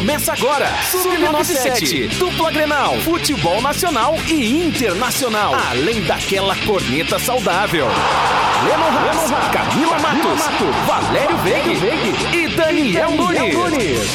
Começa agora, Sub-97, dupla Grenal, futebol nacional e internacional, além daquela corneta saudável. Lennon Haas, Camila Matos, Valério Veig e Daniel Nunes.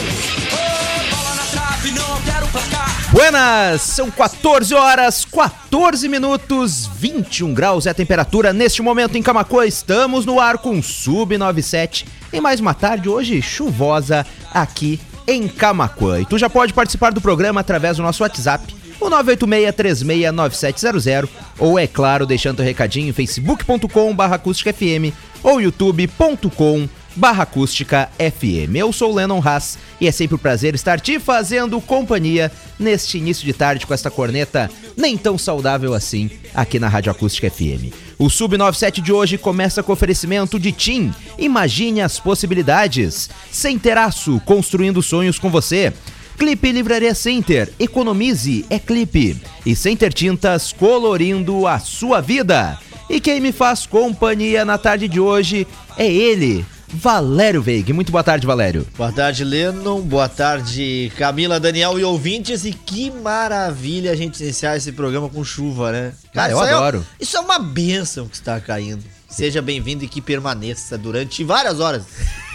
Buenas! São 14 horas, 14 minutos, 21 graus é a temperatura neste momento em Camacuã. Estamos no ar com Sub97 em mais uma tarde hoje chuvosa aqui em Camacuã. E tu já pode participar do programa através do nosso WhatsApp, o 986369700, ou é claro, deixando o recadinho em facebook.com/acústicafm ou youtube.com barra acústica FM. Eu sou o Lennon Haas e é sempre um prazer estar te fazendo companhia neste início de tarde com esta corneta nem tão saudável assim aqui na Rádio Acústica FM. O Sub97 de hoje começa com oferecimento de TIM. Imagine as possibilidades. Sem teraço, construindo sonhos com você. Clipe Livraria Center, economize, é clipe. E Center Tintas, colorindo a sua vida. E quem me faz companhia na tarde de hoje é ele, Valério Veig. Muito boa tarde, Valério. Boa tarde, Lennon. Boa tarde, Camila, Daniel e ouvintes. E que maravilha a gente iniciar esse programa com chuva, né? Cara, eu isso adoro. É, isso é uma bênção que está caindo. Seja bem-vindo e que permaneça durante várias horas.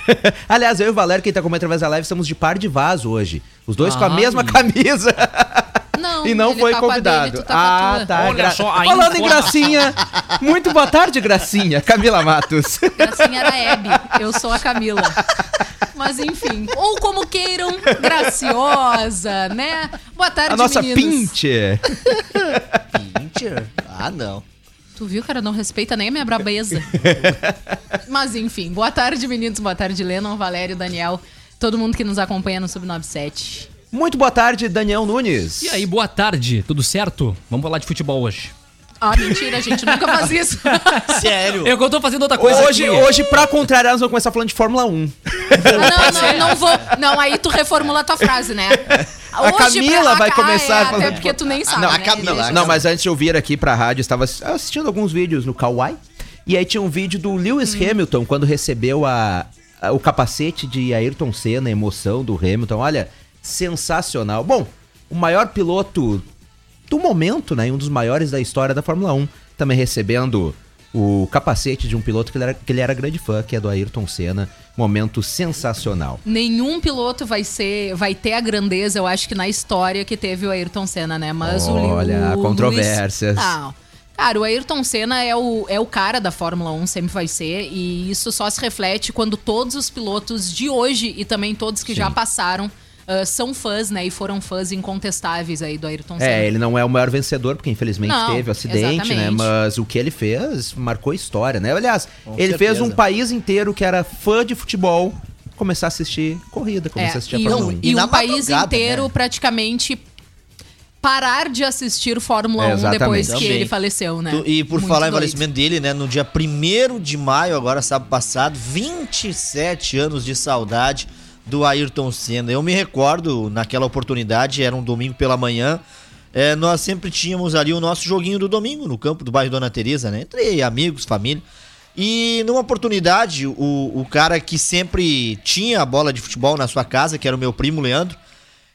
Aliás, eu e o Valério, quem tá comendo através da live, estamos de par de vaso hoje. Os dois com a mesma camisa. Não, e não ele foi tá com a convidado. dele, tu tá com a ah, tua. tá. Olha só, a Falando em gracinha, muito boa tarde, gracinha. Camila Matos. Gracinha era a Hebe, eu sou a Camila. Mas enfim, ou como queiram, graciosa, né? Boa tarde, A nossa meninos. Pincher. Pincher? Ah, não. Tu viu, cara, não respeita nem a minha brabeza. Mas enfim, boa tarde, meninos, boa tarde, Lennon, Valério, Daniel, todo mundo que nos acompanha no Sub97. Muito boa tarde, Daniel Nunes. E aí, boa tarde, tudo certo? Vamos falar de futebol hoje. Ah, mentira, a gente nunca faz isso. Sério? Eu que eu tô fazendo outra coisa Hoje, aqui. hoje, pra contrariar, nós vamos começar falando de Fórmula 1. Ah, não, não, não vou. Não, aí tu reformula a tua frase, né? A Camila vai ah, começar É, falando até de- porque tu nem sabe. não, a né? Camila, Deixa- Não, mas antes de eu vir aqui pra rádio, eu estava ass- assistindo alguns vídeos no Kawaii. E aí tinha um vídeo do Lewis Hamilton quando recebeu a, a- o capacete de Ayrton Senna, a emoção do Hamilton. Olha, sensacional. Bom, o maior piloto do momento, né? e Um dos maiores da história da Fórmula 1. Também recebendo o capacete de um piloto que ele era, que ele era grande fã, que é do Ayrton Senna. Momento sensacional. Nenhum piloto vai ser, vai ter a grandeza, eu acho que na história que teve o Ayrton Senna, né? Mas Olha, o controvérsias. Luiz- Não. Cara, o Ayrton Senna é o, é o cara da Fórmula 1, sempre vai ser, e isso só se reflete quando todos os pilotos de hoje e também todos que já passaram ah, são fãs, né? E foram fãs incontestáveis aí do Ayrton Senna. É, ele não é o maior vencedor, porque infelizmente Não, teve o acidente, né? exatamente. Mas o que ele fez marcou história, né? Aliás, Com ele fez certeza. um país inteiro que era fã de futebol começar a assistir corrida, começar É, a assistir a e, Fórmula um, 1. E e um país inteiro né? praticamente parar de assistir Fórmula É, 1 depois exatamente. que Também. ele faleceu, né? Tu- E por Muito falar em doido. falecimento dele, né? No dia 1 de maio, agora sábado passado, 27 anos de saudade do Ayrton Senna. Eu me recordo, naquela oportunidade, era um domingo pela manhã. é, nós sempre tínhamos ali o nosso joguinho do domingo no campo do bairro Dona Teresa, né? Entre amigos, família. E numa oportunidade, o, o cara que sempre tinha a bola de futebol na sua casa, que era o meu primo Leandro,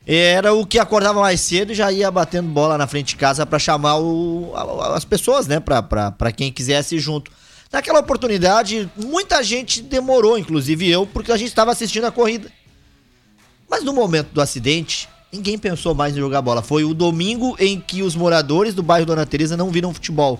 era o que acordava mais cedo e já ia batendo bola na frente de casa pra chamar o- as pessoas, né? Pra quem quisesse ir junto. Naquela oportunidade, muita gente demorou, inclusive eu, porque a gente estava assistindo a corrida. Mas no momento do acidente, ninguém pensou mais em jogar bola. Foi o domingo em que os moradores do bairro Dona Teresa não viram futebol.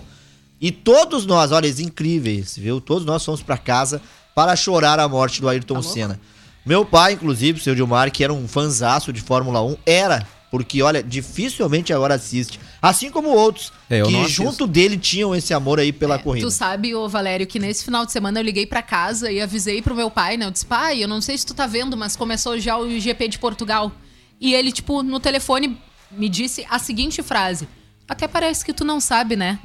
E todos nós, olha, é incríveis, viu? Todos nós fomos pra casa para chorar a morte do Ayrton Senna. Meu pai, inclusive, o seu Dilmar, que era um fanzaço de Fórmula 1, era, porque, olha, dificilmente agora assiste. Assim como outros, É, que junto dele tinham esse amor aí pela corrida. Tu sabe, ô Valério, que nesse final de semana eu liguei pra casa e avisei pro meu pai, né? Eu disse, pai, eu não sei se tu tá vendo, mas começou já o GP de Portugal. E ele, tipo, no telefone me disse a seguinte frase: Até parece que tu não sabe, né?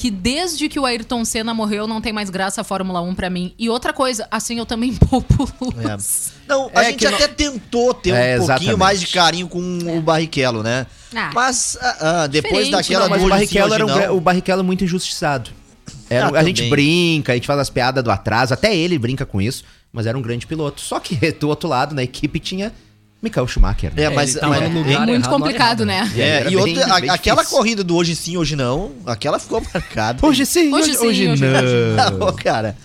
Que desde que o Ayrton Senna morreu, não tem mais graça a Fórmula 1 pra mim. E outra coisa, assim eu também poupo É. luz. Não, a É gente até tentou ter um É, pouquinho exatamente. mais de carinho com o Barrichello, né? Ah, Mas ah, ah, depois diferente, daquela não, Mas do o Barrichello, era um, não. o Barrichello é muito injustiçado. Era- Ah, a gente brinca, a gente faz as piadas do atraso, até ele brinca com isso, mas era um grande piloto. Só que do outro lado, na equipe tinha Michael Schumacher. né? É, mas, tava mas- É muito errado, complicado, né? É, e bem- outra, a- bem aquela difícil. corrida do hoje sim, hoje não, aquela ficou marcada. Hoje sim, Hoje hoje, sim, hoje hoje não. Não, cara.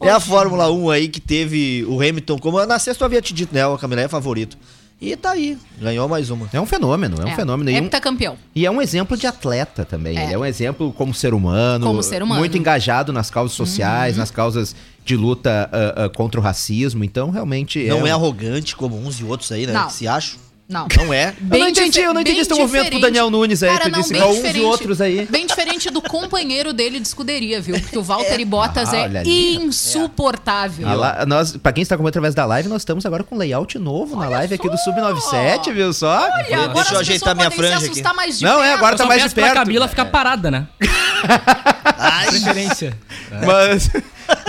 É a Fórmula 1 aí que teve o Hamilton, como na sexta eu havia te dito, né? O Camila é favorito. E tá aí, ganhou mais uma. É um fenômeno, é um fenômeno. E, um- Heptacampeão. e é um exemplo de atleta também. É. Ele é um exemplo como ser humano. Como ser humano. Uhum. Muito engajado nas causas sociais, nas causas de luta ah, ah, contra o racismo. Então, realmente. Não um- é arrogante como uns e outros aí, né? Não. Se acham. Não. Não é. Eu não entendi, eu não entendi bem esse movimento com o diferente. Daniel Nunes aí, Cara, tu não, disse bem igual uns e outros aí. Bem diferente do companheiro dele de escuderia, viu? Porque o Valtteri Bottas Ah, é olha ali. insuportável. A la- nós, pra quem está acompanhando através da live, nós estamos agora com layout novo na live aqui do Sub97, viu só? Olha, agora Deixa eu ajeitar minha franja aqui. mais de Não, é, perto. agora Eu tá só mais de pra perto. Camila ficar parada, né? Ai, Preferência. Mas,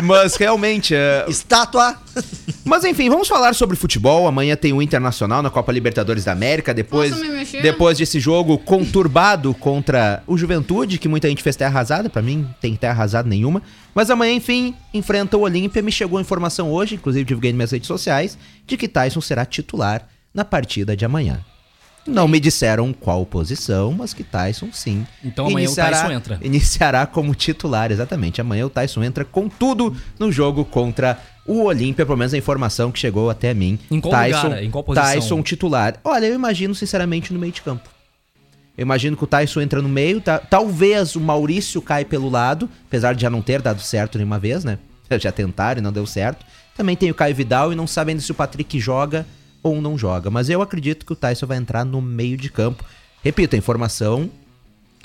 mas realmente. é, estátua. Mas enfim, vamos falar sobre futebol. Amanhã tem o Internacional na Copa Libertadores da América. Depois, Posso me mexer? depois desse jogo conturbado contra o Juventude, que muita gente fez terra arrasada. Pra mim, tem terra arrasada nenhuma. Mas amanhã, enfim, enfrenta o Olímpia. Me chegou a informação hoje, inclusive divulguei nas minhas redes sociais, de que Tyson será titular na partida de amanhã. Não me disseram qual posição, mas que Tyson sim. Então amanhã o Tyson entra. Iniciará como titular, exatamente. Amanhã o Tyson entra com tudo no jogo contra o Olímpia, pelo menos a informação que chegou até mim. Em qual Tyson, lugar? Em qual posição? Tyson titular. Olha, eu imagino sinceramente no meio de campo. Eu imagino que o Tyson entra no meio, tá- talvez o Maurício cai pelo lado, apesar de já não ter dado certo nenhuma vez, né? Já tentaram e não deu certo. Também tem o Caio Vidal e não sabe ainda se o Patrick joga ou não joga. Mas eu acredito que o Tyson vai entrar no meio de campo. Repito, a informação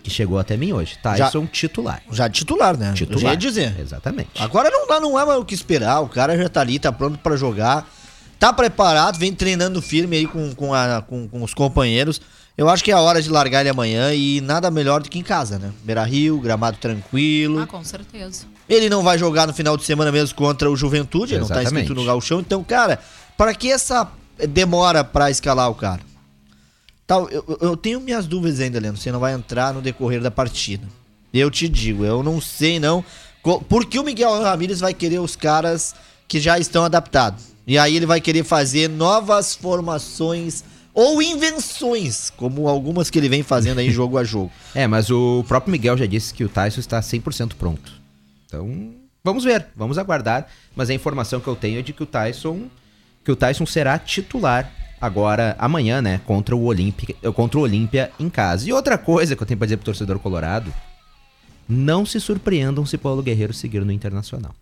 que chegou até mim hoje. Tyson titular. Já titular, né? Eu já Titular. ia dizer. Exatamente. Agora não, dá- não há mais o que esperar. O cara já tá ali, tá pronto pra jogar. Tá preparado, vem treinando firme aí com, com, a- com- com os companheiros. Eu acho que é a hora de largar ele amanhã e nada melhor do que em casa, né? Beira Rio, gramado tranquilo. Ah, com certeza. Ele não vai jogar no final de semana mesmo contra o Juventude, ele não tá Exatamente. escrito no galchão. Então, cara, para que essa demora pra escalar o cara? Tal, eu, eu- tenho minhas dúvidas ainda, Leandro. Você não vai entrar no decorrer da partida. Eu te digo, eu não sei não. Por que o Miguel Ramírez vai querer os caras que já estão adaptados? E aí ele vai querer fazer novas formações ou invenções, como algumas que ele vem fazendo aí jogo a jogo. É, mas o próprio Miguel já disse que o Tyson está 100% pronto. Então, vamos ver, vamos aguardar. Mas a informação que eu tenho é de que o Tyson, que o Tyson será titular agora amanhã, né, contra o Olímpia, contra o Olímpia em casa. E outra coisa que eu tenho para dizer pro torcedor colorado, não se surpreendam se Paulo Guerreiro seguir no Internacional,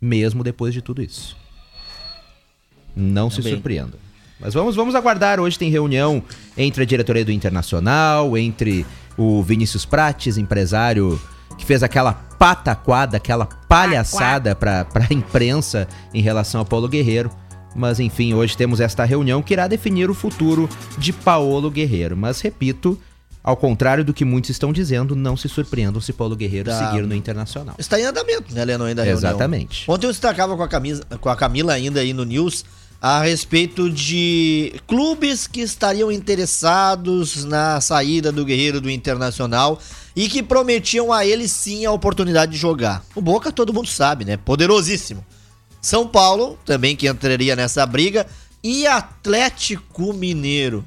mesmo depois de tudo isso. Não se Também. surpreendam. Mas vamos, vamos aguardar. Hoje tem reunião entre a diretoria do Internacional, entre o Vinícius Prates, empresário que fez aquela pataquada, aquela palhaçada pra, pra imprensa em relação a Paulo Guerreiro. Mas enfim, hoje temos esta reunião que irá definir o futuro de Paulo Guerreiro. Mas repito, ao contrário do que muitos estão dizendo, não se surpreendam se Paulo Guerreiro Tá. seguir no Internacional. Está em andamento, né, Leandro, ainda a reunião. Exatamente. Ontem eu destacava com a, camisa, com a Camila ainda aí no News a respeito de clubes que estariam interessados na saída do Guerreiro do Internacional e que prometiam a ele sim a oportunidade de jogar. O Boca todo mundo sabe, né? Poderosíssimo. São Paulo, também que entraria nessa briga, e Atlético Mineiro.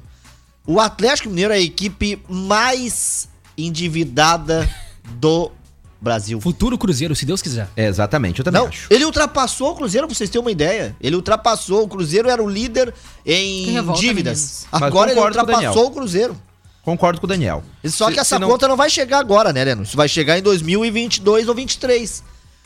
O Atlético Mineiro é a equipe mais endividada do Brasil. Futuro Cruzeiro, se Deus quiser. Exatamente, eu também Não, acho. ele ultrapassou o Cruzeiro, pra vocês terem uma ideia. Ele ultrapassou, o Cruzeiro era o líder em revolta, dívidas. Mas Agora ele o ultrapassou o Cruzeiro. Concordo com o Daniel. Só Se- que essa se não- conta não vai chegar agora, né, Leno? Isso vai chegar em 2022 ou 23.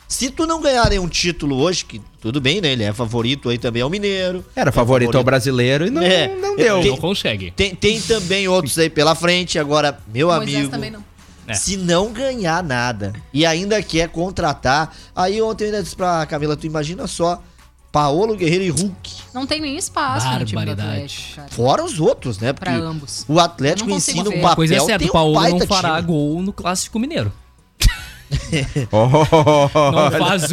Se tu não ganhar nenhum título hoje, que tudo bem, né? Ele é favorito aí também ao Mineiro. Era É favorito ao brasileiro e não, É, não deu. Tem- Não consegue. Tem, tem também outros aí pela frente. Agora, meu Moisés amigo. também não. É. Se não ganhar nada e ainda quer contratar. Aí ontem eu ainda disse pra Camila, tu imagina só, Paolo Guerreiro e Hulk. Não tem nem espaço no time do. Atlético, cara. Fora os outros, né? Pra Porque ambos. o Atlético ensina um Uma papel. Coisa é certa, o Paulo um não fará time. gol no Clássico Mineiro. Oh, Não faz.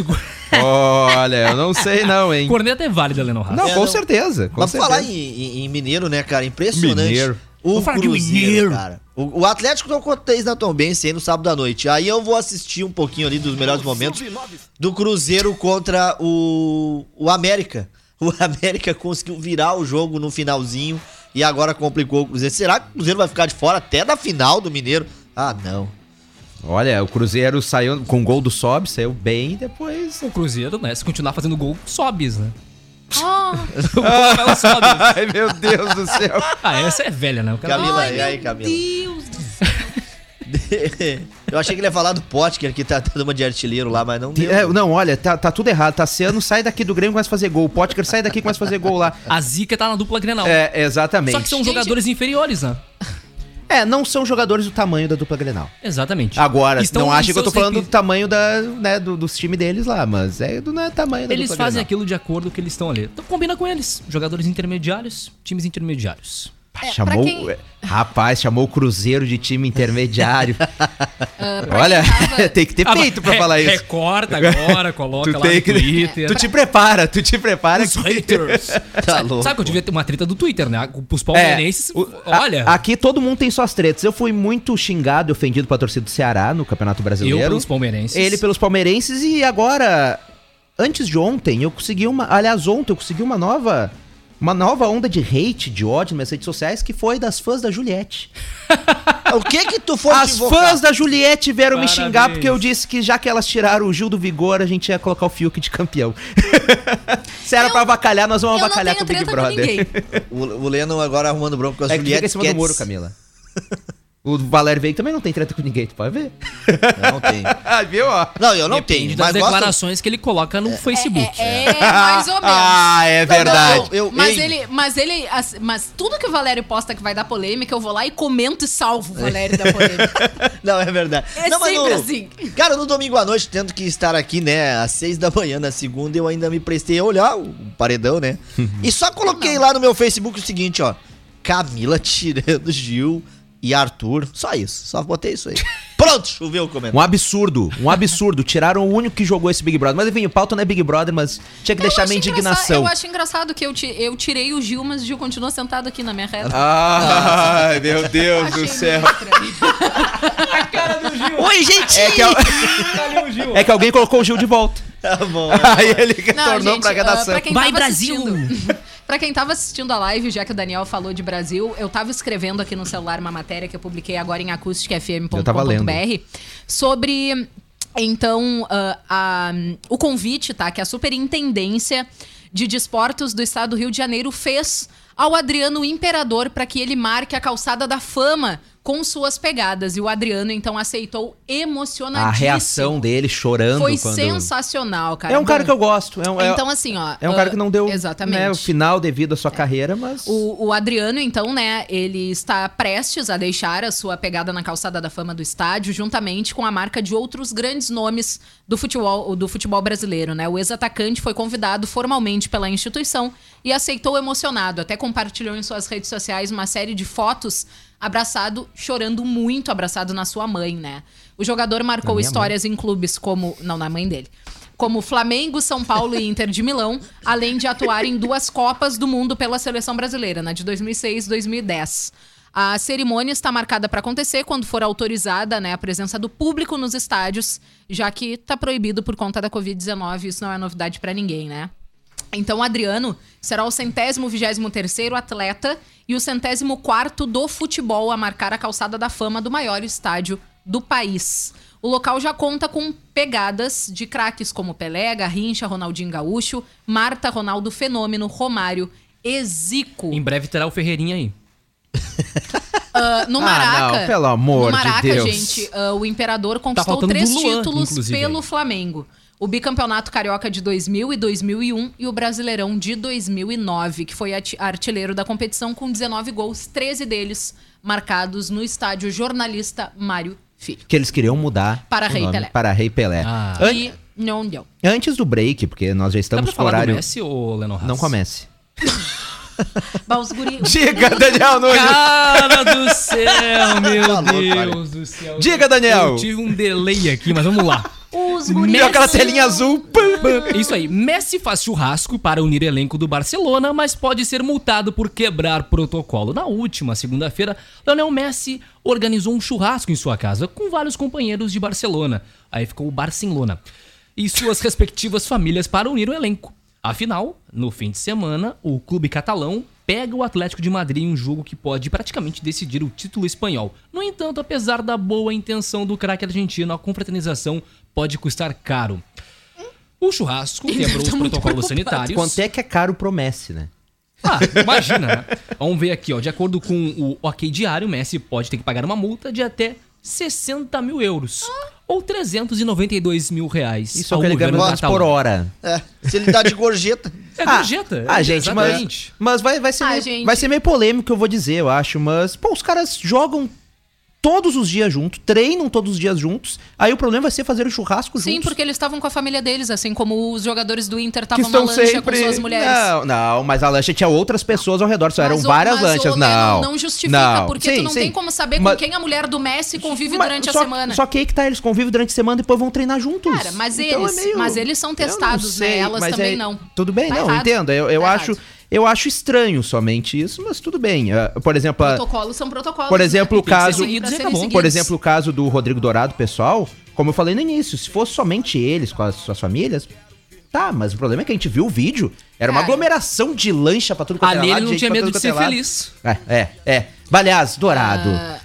Olha, eu não sei não, hein? Corneta é válida, Lennon Haas. Não, É, com não. certeza. Com Mas certeza. falar em, em- em Mineiro, né, cara? Impressionante. Mineiro. O Vamos falar de Cruzeiro, Mineiro. cara. O, o Atlético tocou três na Tombense aí no sábado à noite. Aí eu vou assistir um pouquinho ali dos melhores momentos do Cruzeiro contra o, o América. O América conseguiu virar o jogo no finalzinho e agora complicou o Cruzeiro. Será que o Cruzeiro vai ficar de fora até da final do Mineiro? Ah, não. Olha, o Cruzeiro saiu com gol do Sob, saiu bem e depois. O Cruzeiro, né? Se continuar fazendo gol, sobes, né? Ah, O Ela sobe. Ai, meu Deus do céu. Ah, essa é velha, né? O cara... Camila, ai, e aí, meu Camila? Deus do céu. Eu achei que ele ia falar do Potker, que tá dando uma de artilheiro lá, mas não deu. É, não, olha, tá, tá tudo errado. Tassiano sai daqui do Grêmio e começa a fazer gol. O Potker sai daqui e começa a fazer gol lá. A Zica tá na dupla Grenal. É, exatamente. Só que são Gente- jogadores inferiores, né? É, não são jogadores do tamanho da dupla Grenal. Exatamente. Agora, Estão não acha que eu tô falando do tamanho da, né, do, dos times deles lá, mas é do né, tamanho da Eles dupla fazem Grenal. aquilo de acordo com o que eles estão ali. Então combina com eles. Jogadores intermediários, times intermediários. É, chamou, pra quem- Rapaz, chamou o Cruzeiro de time intermediário. Ah, pra Olha, tava- tem que ter peito pra re- falar isso. Recorta agora, coloca Tu lá tem no que- Twitter. Tu te prepara, tu te prepara. Os que- haters. Tá sabe, louco. sabe que eu devia ter uma treta do Twitter, né? Os É, palmeirenses, o- a- olha... aqui todo mundo tem suas tretas. Eu fui muito xingado e ofendido pela torcida do Ceará no Campeonato Brasileiro. eu pelos palmeirenses. Ele pelos palmeirenses e agora, antes de ontem, eu consegui uma. Aliás, ontem eu consegui uma nova. Uma nova onda de hate, de ódio nas minhas redes sociais, que foi das fãs da Juliette. O que que tu foi As fãs da Juliette vieram me Parabéns. xingar porque eu disse que já que elas tiraram o Gil do Vigor, a gente ia colocar o Fiuk de campeão. Se era Eu- pra avacalhar, nós vamos avacalhar com o Big Brother. O, o Leno agora arrumando bronco com as É que fica em cima do muro. Camila. O Valério Veig também não tem treta com ninguém, tu pode ver. Não tem. Ah, viu, ó? Não, eu não Depende tenho. das Mas gosto... declarações que ele coloca no Facebook. É, é, mais ou menos. Ah, é Não, verdade. não, eu, Mas ei, ele, mas ele, as- mas tudo que o Valério posta que vai dar polêmica, eu vou lá e comento e salvo o Valério da polêmica. Não, é verdade. É não, mas sempre no- assim. Cara, no domingo à noite, tendo que estar aqui, né, às seis da manhã na segunda, eu ainda me prestei a olhar o paredão, né? e só coloquei lá no meu Facebook o seguinte, ó. Camila tirando Gil e Arthur. Só isso. Só botei isso aí. Pronto, choveu o Um comentário. absurdo, um absurdo. Tiraram o único que jogou esse Big Brother. Mas enfim, o pauta não é Big Brother, mas tinha que Eu deixar minha indignação. Eu acho engraçado que eu, ti- eu tirei o Gil, mas o Gil continua sentado aqui na minha reta. Ai, meu Deus do céu. meio estranho. Oi, gente! É que, al- é que alguém colocou o Gil de volta. Tá bom. Aí ele Não, retornou gente, pra ah, redação. pra quem Vai, tava Brasil! Pra quem tava assistindo a live, já que o Daniel falou de Brasil, eu tava escrevendo aqui no celular uma matéria que eu publiquei agora em acusticfm.com.br sobre então ah, a- o convite, tá? Que a Superintendência de Desportos do Estado do Rio de Janeiro fez ao Adriano Imperador para que ele marque a calçada da fama com suas pegadas. E o Adriano então aceitou emocionadíssimo. A reação dele chorando Foi quando... sensacional, cara. É um cara Bom, que eu gosto. É um, é- Então, assim, ó. é um cara que não deu Exatamente. né, o final devido à sua carreira, mas... O, o Adriano, então, né, ele está prestes a deixar a sua pegada na calçada da fama do estádio, juntamente com a marca de outros grandes nomes do futebol, do futebol brasileiro, né? O ex-atacante foi convidado formalmente pela instituição e aceitou emocionado. Até compartilhou em suas redes sociais uma série de fotos abraçado, chorando muito, abraçado na sua mãe, né? O jogador marcou histórias em clubes como. Não, na mãe dele. Como Flamengo, São Paulo e Inter de Milão, além de atuar em duas Copas do Mundo pela seleção brasileira, na de 2006 e 2010. A cerimônia está marcada para acontecer quando for autorizada né, a presença do público nos estádios, já que está proibido por conta da Covid-19. Isso não é novidade para ninguém, né? Então, o Adriano será o centésimo vigésimo terceiro atleta e o centésimo quarto do futebol a marcar a calçada da fama do maior estádio do país. O local já conta com pegadas de craques como Pelé, Garrincha, Ronaldinho Gaúcho, Marta, Ronaldo Fenômeno, Romário e Zico. Em breve terá o Ferreirinha aí. Ah, no Ah, Maraca. não, pelo amor no de Maraca, Deus. gente, ah, o Imperador conquistou faltando três Luan, títulos inclusive, pelo aí. Flamengo. O bicampeonato carioca de 2000 e 2001 e o Brasileirão de 2009, que foi artilheiro da competição com 19 gols, 13 deles marcados no estádio jornalista Mário Filho. Que eles queriam mudar Para o Rei Pelé. Para Rei Pelé. Ah. An- E não deu. Antes do break, porque nós já estamos com falar horário... Messi ou Haas? Não comece. Bah, os guri- Diga, Daniel Nunes. Cara do céu, meu Tá louco, Deus do céu. Diga, Daniel. Eu tive um delay aqui, mas vamos lá. Os guris. Aquela telinha azul? Isso aí, Messi faz churrasco para unir elenco do Barcelona, mas pode ser multado por quebrar protocolo. Na última segunda-feira, Lionel Messi organizou um churrasco em sua casa com vários companheiros de Barcelona. Aí ficou o Barcelona. E suas respectivas famílias para unir o elenco. Afinal, no fim de semana, o clube catalão pega o Atlético de Madrid em um jogo que pode praticamente decidir o título espanhol. No entanto, apesar da boa intenção do craque argentino, a confraternização pode custar caro. O churrasco quebrou os Tô muito protocolos preocupado. sanitários. Quanto é que é caro pro Messi, né? Ah, imagina. né? Vamos ver aqui, ó. De acordo com o OK Diário, o Messi pode ter que pagar uma multa de até 60 mil euros. Ou 392 mil reais. Isso é o que ele ganha por catalão. hora. É, se ele dá de gorjeta. É gorjeta. Ah, gente, mas, exatamente. mas vai, vai, ser Ah, meio, gente. vai ser meio polêmico eu vou dizer, eu acho. Mas, pô, os caras jogam todos os dias juntos, treinam todos os dias juntos. Aí o problema vai ser fazer o churrasco Sim, juntos. porque eles estavam com a família deles, assim como os jogadores do Inter estavam na lancha sempre... com suas mulheres. Não, não, mas a lancha tinha outras pessoas ao redor, só eram Mas o- várias mas lanchas. o Não, não justifica, não. porque Sim, tu não sim. tem como saber Mas- com quem a mulher do Messi convive Mas durante só, a semana. Só que aí que tá, eles convivem durante a semana e depois vão treinar juntos. Cara, mas Então eles- é meio- mas eles são testados, né? sei, Elas mas também é- não. Tudo bem, Tá não, errado. entendo. Eu, eu Tá acho, errado. Eu acho estranho somente isso, mas tudo bem. Ah, por exemplo, Protocolos são protocolos. Por exemplo, né? o caso- serem Por exemplo, o caso do Rodrigo Dourado, pessoal, como eu falei no início, se fosse somente eles com as suas famílias, tá, mas o problema é que a gente viu o vídeo, era uma aglomeração de lancha pra tudo quanto Ali ele não tinha medo de ser lado. feliz. É, é, é. Aliás, Dourado, Ah,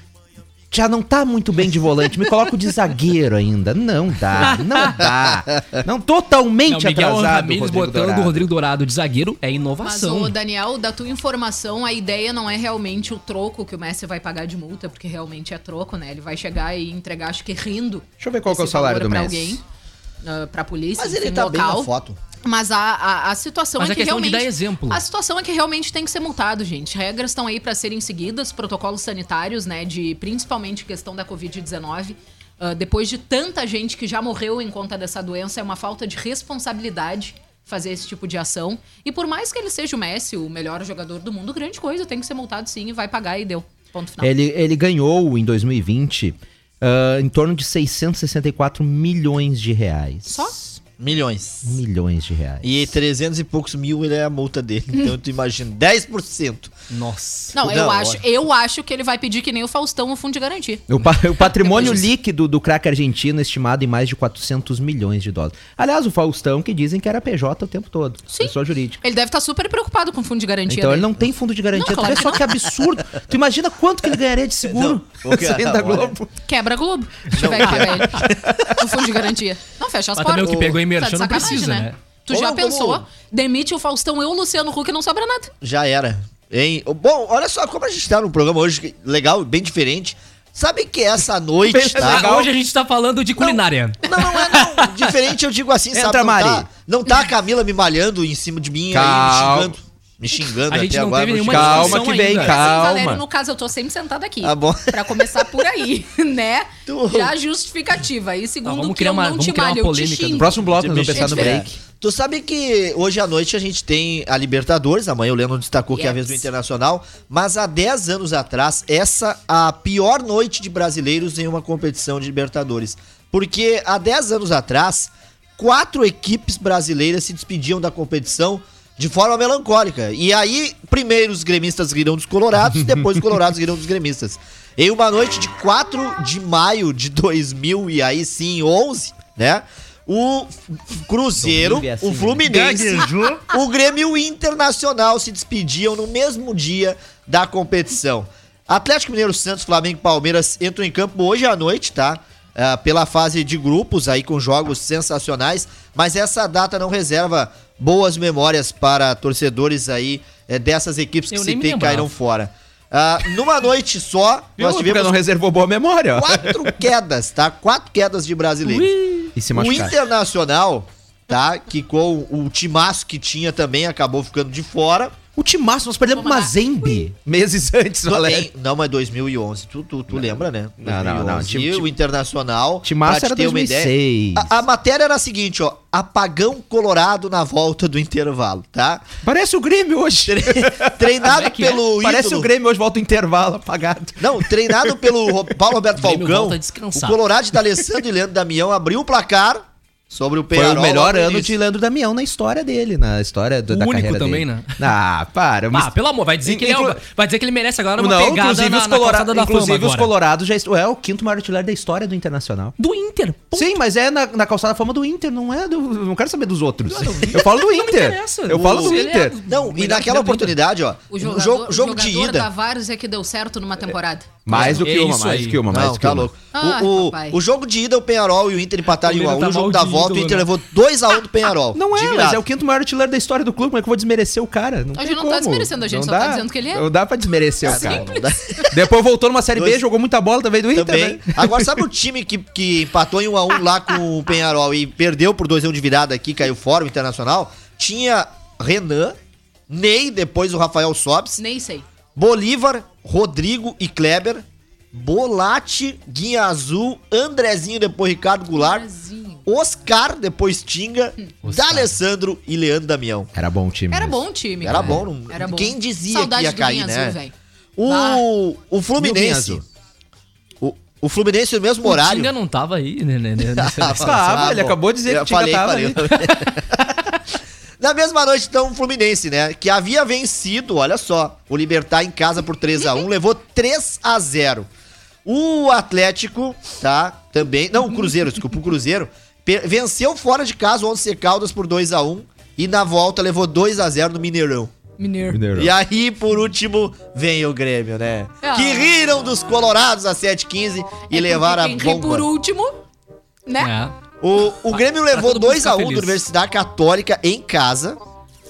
já não tá muito bem de volante, me coloca o de zagueiro ainda. Não dá, não dá. Não totalmente Não, Miguel atrasado. Ramírez Rodrigo botando Dourado. o Rodrigo Dourado de zagueiro é Mas, inovação. ô, Daniel, da tua informação, a ideia não é realmente o troco que o Messi vai pagar de multa, porque realmente é troco, né? Ele vai chegar e entregar, acho que rindo. Deixa eu ver qual que é o salário do pra Messi. alguém, ah, pra polícia, Mas ele tá bem local. na foto. Mas a, a, a situação Mas é é que questão de realmente. dar exemplo. A situação é que realmente tem que ser multado, gente. Regras estão aí para serem seguidas, protocolos sanitários, né? De principalmente questão da Covid-19. Ah, depois de tanta gente que já morreu em conta dessa doença, é uma falta de responsabilidade fazer esse tipo de ação. E por mais que ele seja o Messi, o melhor jogador do mundo, grande coisa, tem que ser multado sim e vai pagar e deu. Ponto final. Ele, ele ganhou em 2020 ah, em torno de 664 milhões de reais. Só? Milhões. Milhões de reais. E 300 e poucos mil ele é a multa dele. Então tu imagina, 10%. Nossa. Não, eu Não, acho, eu acho que ele vai pedir que nem o Faustão o fundo de garantia. O, pa- o patrimônio disso. líquido do craque argentino é estimado em mais de 400 milhões de dólares. Aliás, o Faustão que dizem que era PJ o tempo todo. Sim. Pessoa jurídica. Ele deve estar super preocupado com o fundo de garantia Então ele dele. não tem fundo de garantia. Não, tu claro vê só que absurdo. tu imagina quanto que ele ganharia de seguro Não, o cara, saindo da. Globo. Quebra a Globo. Se tiver que ele. O fundo de garantia. Não, fecha as Mas portas. também o que pegou em merchan de não precisa, né? Tu Como- já como- pensou? Demite o Faustão, eu, o Luciano Huck, não sobra nada. Já era. Hein? Bom, olha só como a gente tá no programa hoje, legal, bem diferente. Sabe que essa noite, tá? legal. Hoje a gente tá falando de culinária. Não, não é não. Diferente eu digo assim, sabe? Entra, não, Mari. Tá, não tá a Camila me malhando em cima de mim aí, Calma. me xingando. Me xingando A gente até não agora. Calma que vem, ainda. calma. Assim, Valério, no caso, eu tô sempre sentada aqui. Tá bom. Pra começar por aí, né? Tu- Já justificativa. E segundo vamos que criar eu uma- não vamos te criar uma malho, eu te polêmica no. Próximo bloco, nós vamos pensar no break. Tu sabe que hoje à noite a gente tem a Libertadores, amanhã o Leandro destacou que é a Yes. vez do Internacional, mas há 10 anos atrás, essa a pior noite de brasileiros em uma competição de Libertadores. Porque há 10 anos atrás, quatro equipes brasileiras se despediam da competição de forma melancólica. E aí, primeiro os gremistas riram dos colorados, depois os colorados riram dos gremistas. Em uma noite de 4 de maio de 2000 e aí sim 11, né? O Cruzeiro, é assim, o né? Fluminense, o Grêmio e o Internacional se despediam no mesmo dia da competição. Atlético Mineiro Santos, Flamengo e Palmeiras entram em campo hoje à noite, tá? Ah, pela fase de grupos aí com jogos sensacionais, mas essa data não reserva boas memórias para torcedores aí eh, dessas equipes que se tem caíram fora. Ah, numa noite só, Viu? nós tivemos não reservou boa memória, quatro quedas, tá? Quatro quedas de brasileiros. E se O machucar. Internacional, tá? Que com o timaço que tinha também acabou ficando de fora. O timaço, nós perdemos pro lá. Mazembe meses antes, Valério. Não, mas 2011. Tu, tu, tu lembra, né? Não, não, não. 2011. Time- E o Internacional. Timaço pra te era ter uma 2006. ideia, A, a matéria era a seguinte, ó. Apagão colorado na volta do intervalo, tá? Parece o Grêmio hoje. Treinado é que é? pelo Parece ídolo- o Grêmio hoje, volta o intervalo apagado. Não, treinado pelo Ro- Paulo Roberto O Grêmio Falcão, volta a o. Colorado de D'Alessandro e Leandro Damião abriu o placar Sobre o Foi Penharol. o melhor ano de Leandro Damião na história dele, na história do, O da único carreira também, dele. né? Ah, para. Ah, pelo amor, vai dizer que ele, é, Inclu- o- vai dizer que ele merece agora uma Não, pegada inclusive, na, os, na colora- calçada da inclusive fama os colorados já é o quinto maior artilheiro da história do Internacional. Do Inter. Pô, Sim, mas é na, na calçada da fama do Inter, não é do. Não quero saber dos outros. Eu falo do Não Inter. Eu falo do é Inter. Não, e melhor naquela oportunidade, ó. O o jogador, jogo, o jogo de jogador ida. da Várzea que deu certo numa temporada. Mais do É que uma, mais do que uma, mais Não, do que tá uma. louco. Ai, o, o, o jogo de ida, o Penharol e o Inter empataram em O 1x1. Leno O tá jogo da volta, o Inter né? levou 2x1 do Penharol. Não é, mas é o quinto maior artilheiro da história do clube. Como é que eu vou desmerecer o cara? Não A tem gente não tá como. desmerecendo a gente, só tá dizendo que ele é. Não dá pra desmerecer o Ah, cara. não dá. Depois voltou numa Série B, jogou muita bola também do Inter, Também. né? Agora, sabe o time que, que empatou em 1x1 lá com o Penharol e perdeu por 2x1 de virada aqui, caiu fora o Internacional? Tinha Renan, Ney, depois o Rafael Sobes, Nem sei. Bolívar, Rodrigo e Kleber, Bolate, Guinha Azul, Andrezinho, depois Ricardo Goulart, Brasil. Oscar, depois Tinga, D'Alessandro e Leandro Damião. Era bom o time. Era mesmo. bom o time. Era cara. bom, não- Era bom. quem dizia Saudade que ia do cair, Guinha né? Azul, velho. O, o Fluminense. O, o Fluminense no mesmo O horário. Tinga não tava aí, né? né, né Tava, ele acabou de dizer que Eu o Tinga falei, tava falei. aí. Na mesma noite, então, o Fluminense, né? Que havia vencido, olha só, o Libertar em casa por 3x1, levou 3x0. O Atlético, tá? Também. Não, o Cruzeiro, desculpa, o Cruzeiro. Venceu fora de casa o Once Caldas por 2x1 e na volta levou 2x0 no Mineirão. Mineiro. Mineirão. E aí, por último, vem o Grêmio, né? Ah. Que riram dos Colorados a 7h15 e É levaram a porque quem ri por bomba. último, né? É. O, o Grêmio Pra levou todo mundo 2x1 ficar da. Universidade Católica em casa.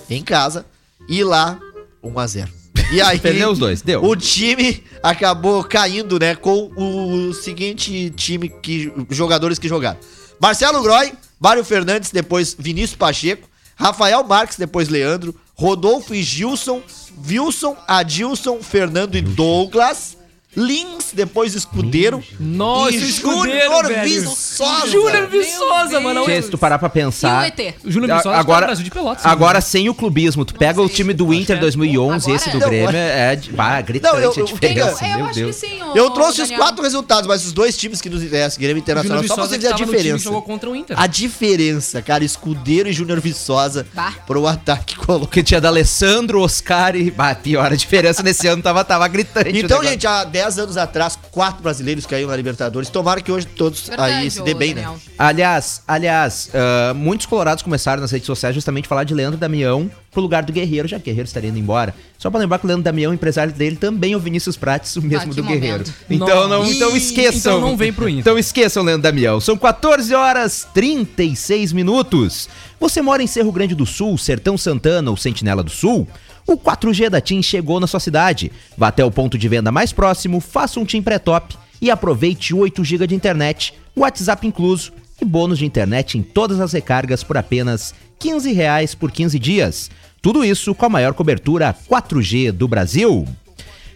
Em casa. E lá, 1x0. E aí, Perdeu os dois, deu. o time acabou caindo, né, com o seguinte time que jogadores que jogaram. Marcelo Groy, Mário Fernandes, depois Vinícius Pacheco, Rafael Marques, depois Leandro, Rodolfo e Gilson, Wilson, Adilson, Fernando e Douglas, Lins, depois Escudeiro, Nossa, e Escudeiro, Júnior velho. Viçosa. Júnior Viçosa, mano. Tchê, se tu parar pra E pensar. o ET? Júnior Viçosa agora, agora, Brasil de Pelotas. né? agora sem o clubismo, tu pega o time do Inter é. 2011, Agora esse do é. Não, Grêmio, é de, ah, gritante Não, eu- a eu- diferença, eu meu acho Deus. que sim, ô, Eu trouxe os quatro resultados, mas os dois times que nos interessam, Grêmio e Internacional, só Viçosa pra você ver a que diferença. jogou contra o Inter. A diferença, cara, Escudeiro e Júnior Viçosa Bah. pro ataque colocado. Porque tinha da Alessandro, Oscar e. Ah, pior, a diferença nesse ano tava, tava gritante. Então, gente, há 10 anos atrás, quatro brasileiros caíram na Libertadores. Tomara que hoje todos Verdade, aí se dê bem, Daniel. né? Aliás, aliás, ah, muitos colorados começaram nas redes sociais justamente falar de Leandro Damião pro lugar do Guerreiro, já que o Guerreiro estaria indo embora. Só pra lembrar que o Leandro Damião, o empresário dele, também é o Vinícius Prates, o mesmo que do momento. Guerreiro. Então, não, Nossa. então esqueçam. então não vem pro Inter. Então esqueçam, Leandro Damião. São 14 horas 36 minutos. Você mora em Cerro Grande do Sul, Sertão Santana ou Sentinela do Sul? O 4G da TIM chegou na sua cidade. Vá até o ponto de venda mais próximo, faça um TIM pré-top e aproveite 8 GB de internet, WhatsApp incluso e bônus de internet em todas as recargas por apenas 15 reais por 15 dias. Tudo isso com a maior cobertura 4G do Brasil.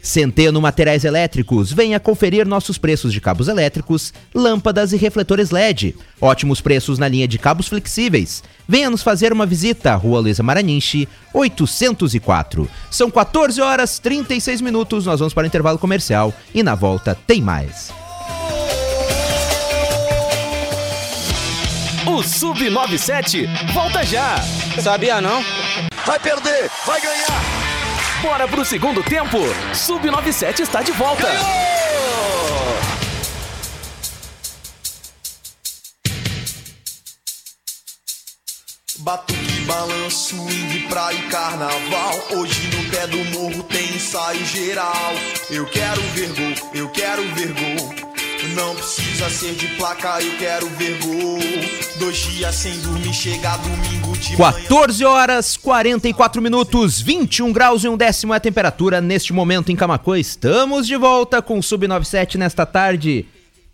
Centeno Materiais Elétricos, venha conferir nossos preços de cabos elétricos, lâmpadas e refletores LED. Ótimos preços na linha de cabos flexíveis. Venha nos fazer uma visita, Rua Luiza Maranhense, 804. São 14 horas 36 minutos, nós vamos para o intervalo comercial e na volta tem mais. O Sub97 volta já. Sabia não? Vai perder, vai ganhar. Bora pro segundo tempo. Sub97 está de volta. Batuque, balanço, swing, praia e carnaval. Hoje no pé do morro tem ensaio geral. Eu quero ver gol, eu quero ver gol. Não precisa ser de placa, eu quero ver gol. Dois dias sem dormir, chega domingo. 14 horas 44 minutos, 21 graus e um décimo é a temperatura neste momento em Camacuã. Estamos de volta com o Sub97 nesta tarde.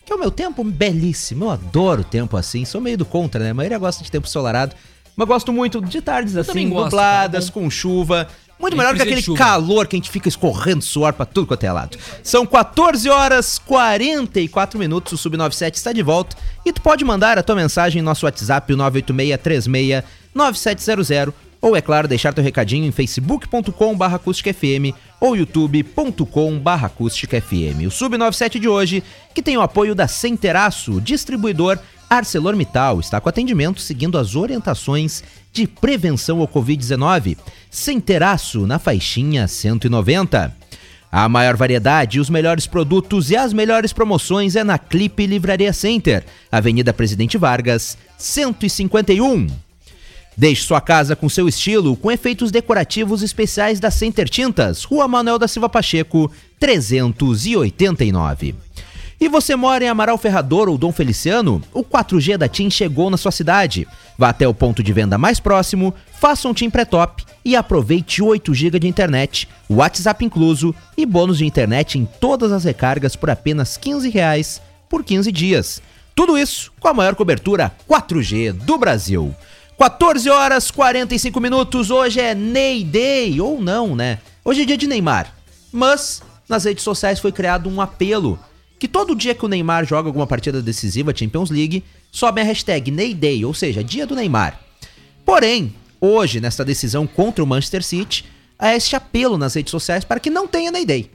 Que é o meu tempo belíssimo, eu adoro tempo assim. Sou meio do contra, né? A maioria gosta de tempo ensolarado. Mas gosto muito de tardes assim, gosto, nubladas, tá com chuva. Muito melhor que aquele calor que a gente fica escorrendo suor pra tudo quanto é lado. São 14 horas 44 minutos, o Sub97 está de volta. E tu pode mandar a tua mensagem em nosso WhatsApp, o 98636 9700 ou, é claro, deixar teu recadinho em facebook.com barra acústicafm ou youtube.com barra acústicafm. O Sub97 de hoje, que tem o apoio da Centeraço, distribuidor ArcelorMittal está com atendimento seguindo as orientações de prevenção ao Covid-19, sem teraço na faixinha 190. A maior variedade, os melhores produtos e as melhores promoções é na Clipe Livraria Center, Avenida Presidente Vargas, 151. Deixe sua casa com seu estilo, com efeitos decorativos especiais da Center Tintas, Rua Manuel da Silva Pacheco, 389. E você mora em Amaral Ferrador ou Dom Feliciano? O 4G da TIM chegou na sua cidade. Vá até o ponto de venda mais próximo, faça um TIM pré-top e aproveite 8 GB de internet, WhatsApp incluso e bônus de internet em todas as recargas por apenas 15 reais por 15 dias. Tudo isso com a maior cobertura 4G do Brasil. 14 horas 45 minutos, hoje é Ney Day, ou não, né? Hoje é dia de Neymar. Mas nas redes sociais foi criado um apelo que todo dia que o Neymar joga alguma partida decisiva Champions League, sobe a hashtag Neyday, ou seja, dia do Neymar. Porém, hoje, nesta decisão contra o Manchester City, há este apelo nas redes sociais para que não tenha Neyday.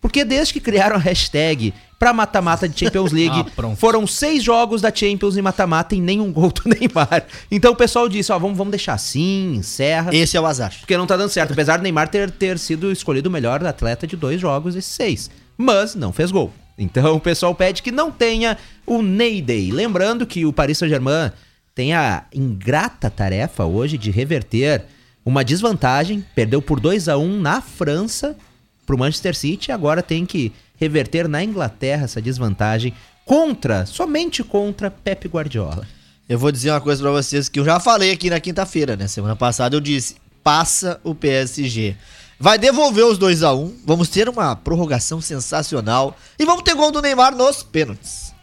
Porque desde que criaram a hashtag para mata-mata de Champions League, Ah, foram seis jogos da Champions em mata-mata e nenhum gol do Neymar. Então o pessoal disse, ó, vamos, vamos deixar assim, encerra. Esse é o azar. Porque não tá dando certo, apesar do Neymar ter, ter sido escolhido o melhor atleta de dois jogos desses seis. Mas não fez gol. Então o pessoal pede que não tenha o Ney Day. Lembrando que o Paris Saint-Germain tem a ingrata tarefa hoje de reverter uma desvantagem. Perdeu por 2 a 1 na França pro Manchester City. Agora tem que reverter na Inglaterra essa desvantagem contra, somente contra Pep Guardiola. Eu vou dizer uma coisa pra vocês que eu já falei aqui na quinta-feira, né? Semana passada eu disse: passa o PSG. Vai devolver os 2 a 1 Vamos ter uma prorrogação sensacional. E vamos ter gol do Neymar nos pênaltis.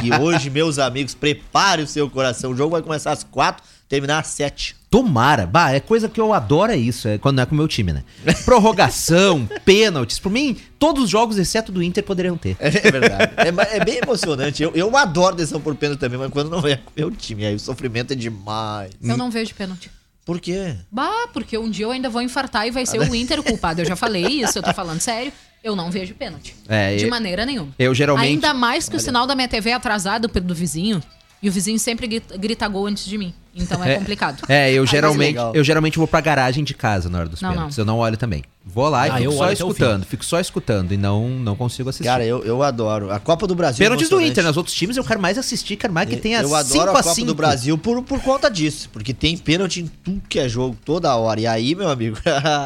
Que hoje, meus amigos, prepare o seu coração. O jogo vai começar às 4, terminar às 7. Tomara, bah, é coisa que eu adoro é isso, é quando não é com o meu time, né? Prorrogação, pênaltis, por mim, todos os jogos, exceto do Inter, poderiam ter. É verdade. É, é bem emocionante. Eu, eu adoro decisão por pênalti também, mas quando não é com o meu time, aí o sofrimento é demais. Eu não vejo pênalti. Por quê? Bah, porque um dia eu ainda vou infartar e vai ser o Inter o culpado. Eu já falei isso, eu tô falando sério. Eu não vejo pênalti. É, de eu- maneira nenhuma. eu geralmente- Ainda mais que o sinal da minha TV é atrasado pelo do vizinho. E o vizinho sempre grita, grita gol antes de mim. Então é, complicado. É, eu mas geralmente, eu geralmente vou pra garagem de casa na hora dos Não, pênaltis. não. Eu não olho também. Vou lá e Ah, fico eu só o escutando, fico só escutando e não não consigo assistir. Cara, eu, eu adoro. A Copa do Brasil. é Pênaltis do. Inter, nos outros times eu quero mais assistir, quero mais que tenha Eu 5 adoro a a Copa 5. do Brasil por, por conta disso. Porque tem pênalti em tudo que é jogo, toda hora. E aí, meu amigo,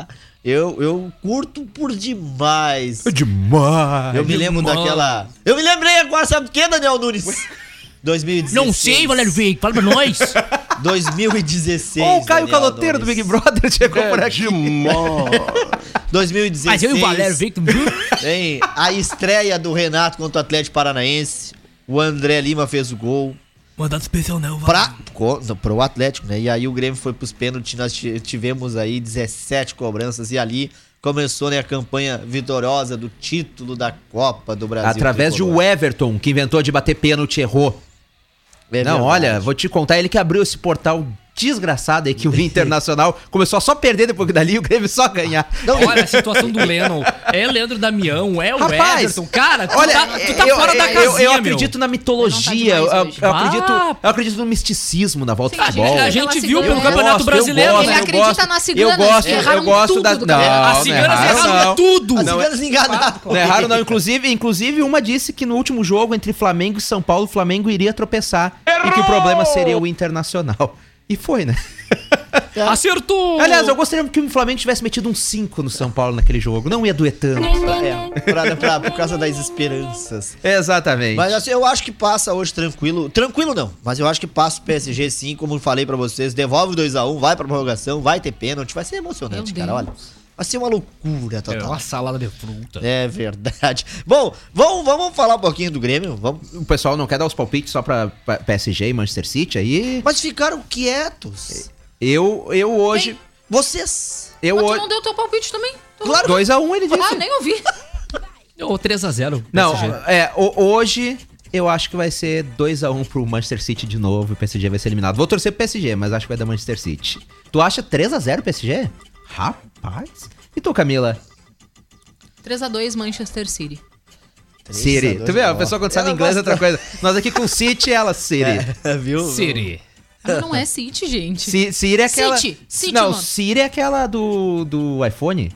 eu, eu curto por demais. Demais. Eu me lembro demais. daquela. Eu me lembrei agora, sabe do que, Daniel Nunes? 2016. Não sei, Valério Vic, fala pra nós. 2016. Ou o Caio Daniel Caloteiro do Nunes. Big Brother chegou por aqui. 2016. Mas eu e o Valério Vic, viu? Hein, a estreia do Renato contra o Atlético Paranaense. O André Lima fez o gol. Mandado especial não, Pra, co- não, pro Atlético, né? E aí o Grêmio foi pros pênaltis, nós ti- tivemos aí 17 cobranças e ali começou né, a campanha vitoriosa do título da Copa do Brasil. Através de Everton, que inventou de bater pênalti errou. É não, verdade. olha, vou te contar, ele que abriu esse portal desgraçado aí que o Internacional começou a só perder depois que dali o Grêmio só ganhar. Olha a situação do Lennon. É Leandro Damião, é o Rapaz, Everton. Cara, tu Olha, tá, tu tá eu, fora da eu- casinha, eu, eu meu. acredito na mitologia, Ele não tá eu, eu hoje. acredito, Ah. eu acredito no misticismo na volta Sim, do a gente- futebol. A gente viu pelo cigana. Campeonato Brasileiro. gosto, Ele acredita gosto, nas ciganas, Eu gosto, que eu gosto da não. As não ciganas erraram, erraram não. tudo. As Não, ciganas enganaram. Não erraram, não. Inclusive, inclusive, uma disse que no último jogo entre Flamengo e São Paulo, o Flamengo iria tropeçar e que o problema seria o Internacional. E foi, né? Acertou! Aliás, eu gostaria que o Flamengo tivesse metido um 5 no São Paulo naquele jogo. Não ia doer tanto. É, pra- pra- por causa das esperanças. Exatamente. Mas assim, eu acho que passa hoje tranquilo. Tranquilo não, mas eu acho que passa o PSG sim, como eu falei pra vocês. Devolve o 2x1, vai pra prorrogação, vai ter pênalti. Vai ser emocionante, Meu cara. Deus. Olha. Vai ser uma loucura É total. uma salada de fruta. É verdade. Bom, vamos, vamos falar um pouquinho do Grêmio. Vamos. O pessoal não quer dar os palpites só pra, PSG e Manchester City aí. Mas ficaram quietos. Eu, eu hoje. Quem? Vocês. Eu Mas tu hoje. não deu teu palpite também? Tu- Claro. 2x1 ele disse. Ah, nem ouvi. Ô, 3x0. Não, é, hoje eu acho que vai ser 2x1 pro Manchester City de novo e o PSG vai ser eliminado. Vou torcer pro PSG, mas acho que vai dar Manchester City. Tu acha 3x0 PSG? Rapaz. E tu, Camila? 3x2 Manchester City. Siri. Tu vê, a pessoa quando sabe inglês é outra coisa. Nós aqui com City, ela Siri. É, viu? Siri. Ah, não é City, gente. Si- Siri é aquela. City, City, não, mano. Siri é aquela do, do iPhone.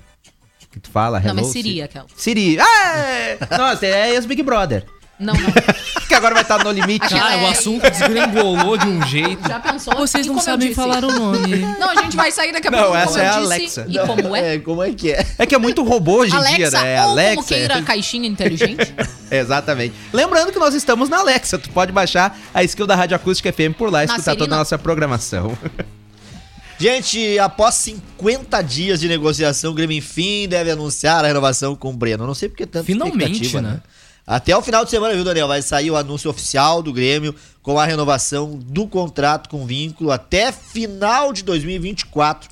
Que tu fala, Não, hello. mas Siri Siri. aquela. Siri. Ah! Nossa, é ex-Big Brother. Não, não. Que agora vai estar no limite. Aquela- Ah, o é- assunto desgrengolou de um jeito. Já pensou? Vocês E não como eu sabem disse? falar o nome. Não, a gente vai sair daqui a Não, pouco. essa como é a disse. Alexa. E como é? É, como é que é? É que é muito robô hoje em Alexa, dia, né? ou Alexa. como queira, caixinha inteligente. Exatamente. Lembrando que nós estamos na Alexa. Tu pode baixar a skill da Rádio Acústica FM por lá e Na escutar toda a não. nossa programação. Gente, após 50 dias de negociação, o Grêmio enfim deve anunciar a renovação com o Breno. Não sei porque tanta Finalmente, expectativa, né? Até o final de semana, viu, Daniel? Vai sair o anúncio oficial do Grêmio com a renovação do contrato com vínculo até final de 2024,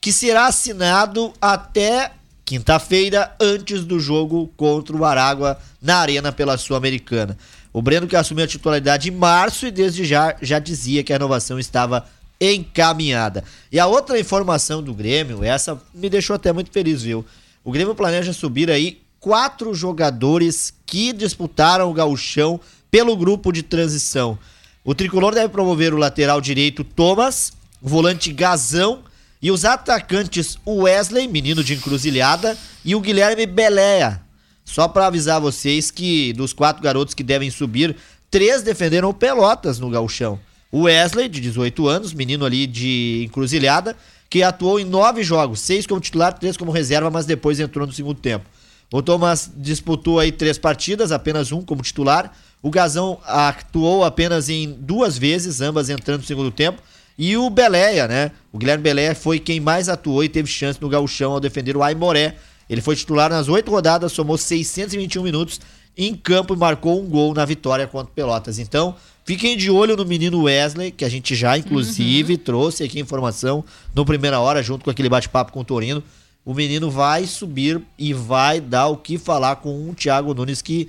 que será assinado até quinta-feira, antes do jogo contra o Aragua na Arena pela Sul-Americana. O Breno que assumiu a titularidade em março e desde já já dizia que a renovação estava encaminhada. E a outra informação do Grêmio, essa me deixou até muito feliz, viu? O Grêmio planeja subir aí quatro jogadores que disputaram o gauchão pelo grupo de transição. O tricolor deve promover o lateral direito Thomas, o volante Gazão e os atacantes Wesley, menino de encruzilhada, e o Guilherme Beléa. Só para avisar vocês que dos quatro garotos que devem subir, três defenderam Pelotas no gauchão. O Wesley, de 18 anos, menino ali de encruzilhada, que atuou em nove jogos, seis como titular, três como reserva, mas depois entrou no segundo tempo. O Thomas disputou aí três partidas, apenas um como titular. O Gazão atuou apenas em duas vezes, ambas entrando no segundo tempo. E o Beleia, né? O Guilherme Beleia foi quem mais atuou e teve chance no gauchão ao defender o Aimoré. Ele foi titular nas oito rodadas, somou 621 minutos em campo e marcou um gol na vitória contra o Pelotas. Então, fiquem de olho no menino Wesley, que a gente já, inclusive, trouxe aqui informação no primeira hora, junto com aquele bate-papo com o Torino. O menino vai subir e vai dar o que falar com o Thiago Nunes, que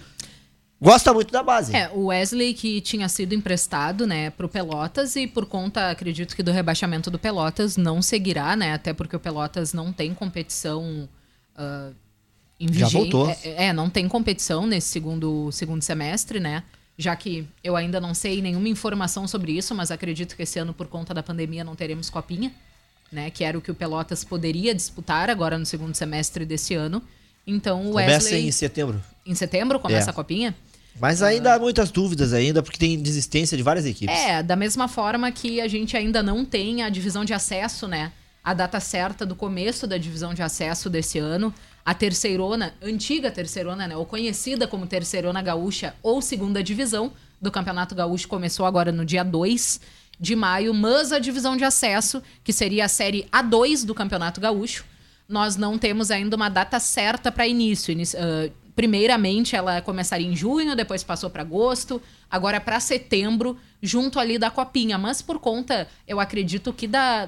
gosta muito da base. É, o Wesley que tinha sido emprestado, né, pro Pelotas e por conta, acredito que do rebaixamento do Pelotas não seguirá, né, até porque o Pelotas não tem competição ah, em Já vigê- voltou. É, é, não tem competição nesse segundo, segundo semestre, né, já que eu ainda não sei nenhuma informação sobre isso, mas acredito que esse ano, por conta da pandemia, não teremos copinha, né, que era o que o Pelotas poderia disputar agora no segundo semestre desse ano. Então o Começa Wesley... em setembro. Em setembro começa É. a copinha? Mas ainda há muitas dúvidas ainda, porque tem desistência de várias equipes. É, da mesma forma que a gente ainda não tem a divisão de acesso, né? A data certa do começo da divisão de acesso desse ano. A terceirona, antiga terceirona, né? Ou conhecida como terceirona gaúcha ou segunda divisão do Campeonato Gaúcho começou agora no dia 2 de maio, mas a divisão de acesso, que seria a série A2 do Campeonato Gaúcho, nós não temos ainda uma data certa para início. Ah, primeiramente, ela começaria em junho, depois passou para agosto, agora para setembro, junto ali da copinha. Mas por conta, eu acredito que da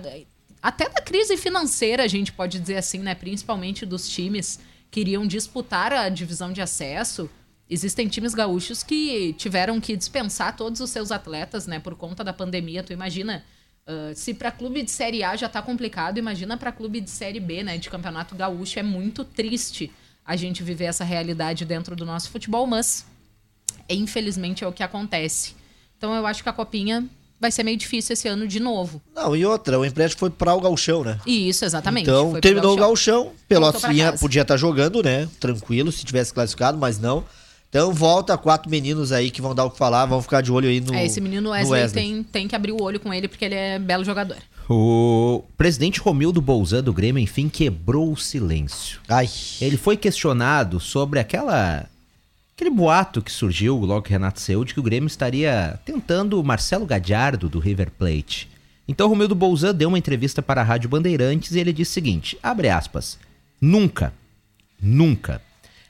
até da crise financeira, a gente pode dizer assim, né? Principalmente dos times que iriam disputar a divisão de acesso. Existem times gaúchos que tiveram que dispensar todos os seus atletas, né? Por conta da pandemia. Tu imagina, ah, se para clube de Série A já tá complicado, imagina para clube de Série B, né? De campeonato gaúcho. É muito triste a gente viver essa realidade dentro do nosso futebol, mas infelizmente é o que acontece. Então eu acho que a copinha vai ser meio difícil esse ano de novo. Não, e outra, o empréstimo foi para o Gauchão, né? Isso, exatamente. Então, terminou o vinha- casa. podia estar jogando, né? Tranquilo, se tivesse classificado, mas não. Então, volta quatro meninos aí que vão dar o que falar, vão ficar de olho aí no É, esse menino no Wesley, Tem, tem que abrir o olho com ele porque ele é belo jogador. O presidente Romildo Bolzan do Grêmio, enfim, quebrou o silêncio. Ai, Ele foi questionado sobre aquela aquele boato que surgiu logo que Renato saiu de que o Grêmio estaria tentando o Marcelo Gadiardo do River Plate. Então Romildo Bolzan deu uma entrevista para a Rádio Bandeirantes e ele disse o seguinte, abre aspas, nunca, nunca,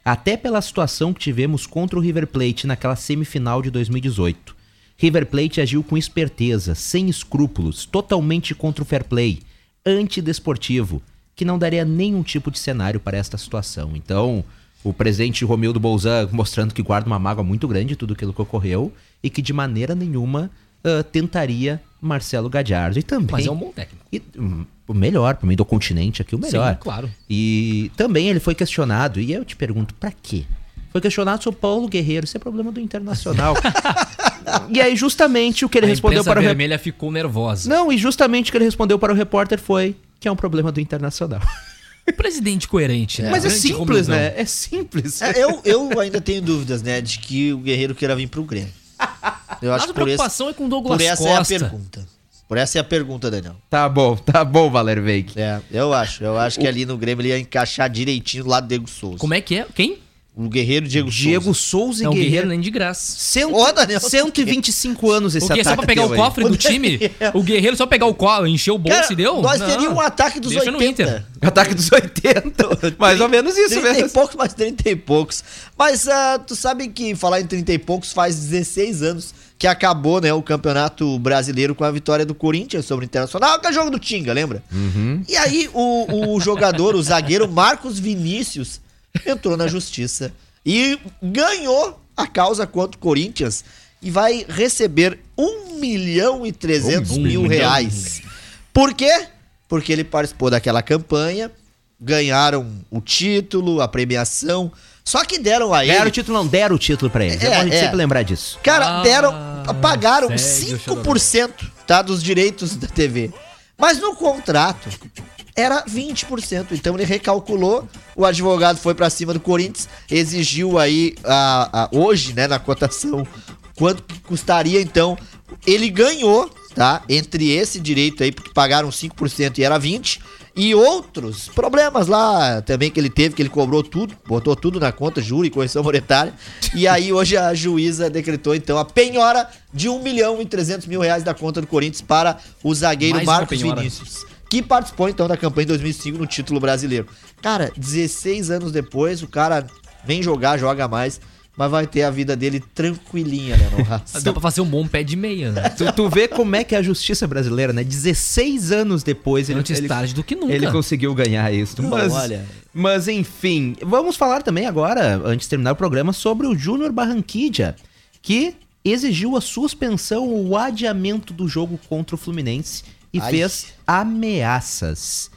até pela situação que tivemos contra o River Plate naquela semifinal de 2018, River Plate agiu com esperteza, sem escrúpulos, totalmente contra o fair play, antidesportivo, que não daria nenhum tipo de cenário para esta situação. Então, o presidente Romildo Bolzan mostrando que guarda uma mágoa muito grande de tudo aquilo que ocorreu e que de maneira nenhuma ah, tentaria Marcelo Gadiardo. E também. Mas é um bom técnico. E, hum, o melhor, para mim, do continente aqui, o melhor. Sim, claro. E também ele foi questionado, e eu te pergunto, pra quê? Foi questionado sobre Paulo Guerreiro. Isso é problema do Internacional. e aí, justamente, o que ele a respondeu para o. rep- vermelha ficou nervosa. Não, e justamente o que ele respondeu para o repórter foi que é um problema do Internacional. O presidente coerente, né? Mas é simples, né? É simples. É, eu, eu ainda tenho dúvidas, né, de que o Guerreiro queira vir pro Grêmio. Eu acho Nossa por, esse, preocupação é com o Douglas por essa Costa. é a pergunta. Por essa é a pergunta, Daniel. Tá bom, tá bom, Valer Veig. É, eu acho. Eu acho que ali no Grêmio ele ia encaixar direitinho do lado do Diego Souza. Como é que é? Quem? O Guerreiro Diego, Diego Souza. Souza e Não, Guerreiro. Guerreiro nem de graça. Cento, Ô, Daniel, 125 anos esse O quê? ataque Só pra pegar o aí. cofre do time? O Guerreiro só pegar o cofre, encher o bolso Cara, e deu? nós Não. teríamos um ataque dos Deixa no 80. Inter. Ataque dos 80. Mais ou menos isso 30 e mesmo. poucos, mais 30 e poucos. Mas ah, tu sabe que falar em 30 e poucos faz 16 anos que acabou, né, o Campeonato Brasileiro com a vitória do Corinthians sobre o Internacional, que é o jogo do Tinga, lembra? E aí o, o jogador, o zagueiro Marcos Vinícius entrou na justiça e ganhou a causa contra o Corinthians e vai receber 1 milhão e 300 Um mil milhão. reais. Por quê? Porque ele participou daquela campanha, ganharam o título, a premiação, só que deram a ele... Ganharam o título, não deram o título pra eles. É, É, bom a gente é. sempre lembrar disso. Cara, Ah, deram, pagaram segue o 5% tá, dos direitos da TV. Mas no contrato era 20%. Então ele recalculou, o advogado foi pra cima do Corinthians, exigiu aí a, a- hoje, né, na cotação, quanto que custaria então. Ele ganhou, tá? Entre esse direito aí, porque pagaram 5% e era 20, e outros problemas lá também que ele teve, que ele cobrou tudo, botou tudo na conta, juro e correção monetária. E aí hoje a juíza decretou então a penhora de 1 milhão e 300 mil reais da conta do Corinthians para o zagueiro Mais Marcos. Vinícius, que participou então da campanha em 2005 no título brasileiro. Cara, 16 anos depois, o cara vem jogar, joga mais, mas vai ter a vida dele tranquilinha, né, no? Dá pra fazer um bom pé de meia, né? Tu, tu vê como é que é a justiça brasileira, né? 16 anos depois ele, Antes ele, tarde do que nunca. ele conseguiu ganhar isso. Não, Mas, olha. mas enfim, vamos falar também agora, antes de terminar o programa, sobre o Júnior Barranquilla, que exigiu a suspensão ou o adiamento do jogo contra o Fluminense e Ai. fez ameaças.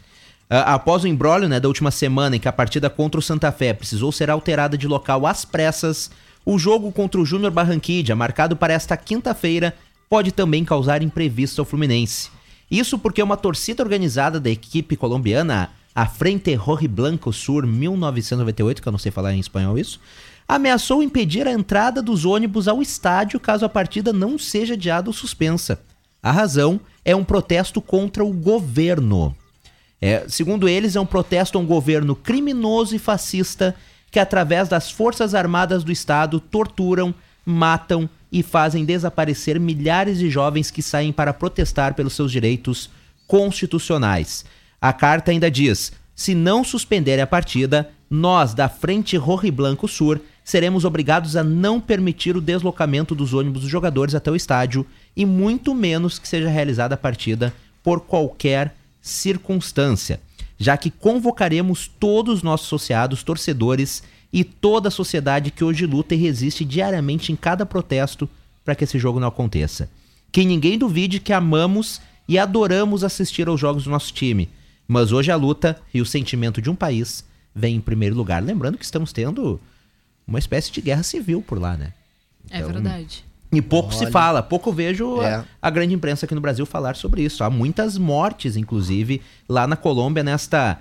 Ah, após o embrólio né, da última semana em que a partida contra o Santa Fé precisou ser alterada de local às pressas, o jogo contra o Júnior Barranquilla, marcado para esta quinta-feira, pode também causar imprevisto ao Fluminense. Isso porque uma torcida organizada da equipe colombiana, a Frente Rojiblanco Sur 1998, que eu não sei falar em espanhol isso, ameaçou impedir a entrada dos ônibus ao estádio caso a partida não seja adiada ou suspensa. A razão é um protesto contra o governo. É, segundo eles, é um protesto a um governo criminoso e fascista que, através das Forças Armadas do Estado, torturam, matam e fazem desaparecer milhares de jovens que saem para protestar pelos seus direitos constitucionais. A carta ainda diz: se não suspenderem a partida, nós, da Frente Rojiblanco Sur, seremos obrigados a não permitir o deslocamento dos ônibus dos jogadores até o estádio e muito menos que seja realizada a partida por qualquer circunstância, já que convocaremos todos os nossos associados, torcedores e toda a sociedade que hoje luta e resiste diariamente em cada protesto para que esse jogo não aconteça. Que ninguém duvide que amamos e adoramos assistir aos jogos do nosso time, mas hoje a luta e o sentimento de um país vem em primeiro lugar. Lembrando que estamos tendo uma espécie de guerra civil por lá, né? É verdade. E pouco se Olha. fala, pouco vejo a- É. a, grande imprensa aqui no Brasil falar sobre isso. Há muitas mortes, inclusive, lá na Colômbia, nesta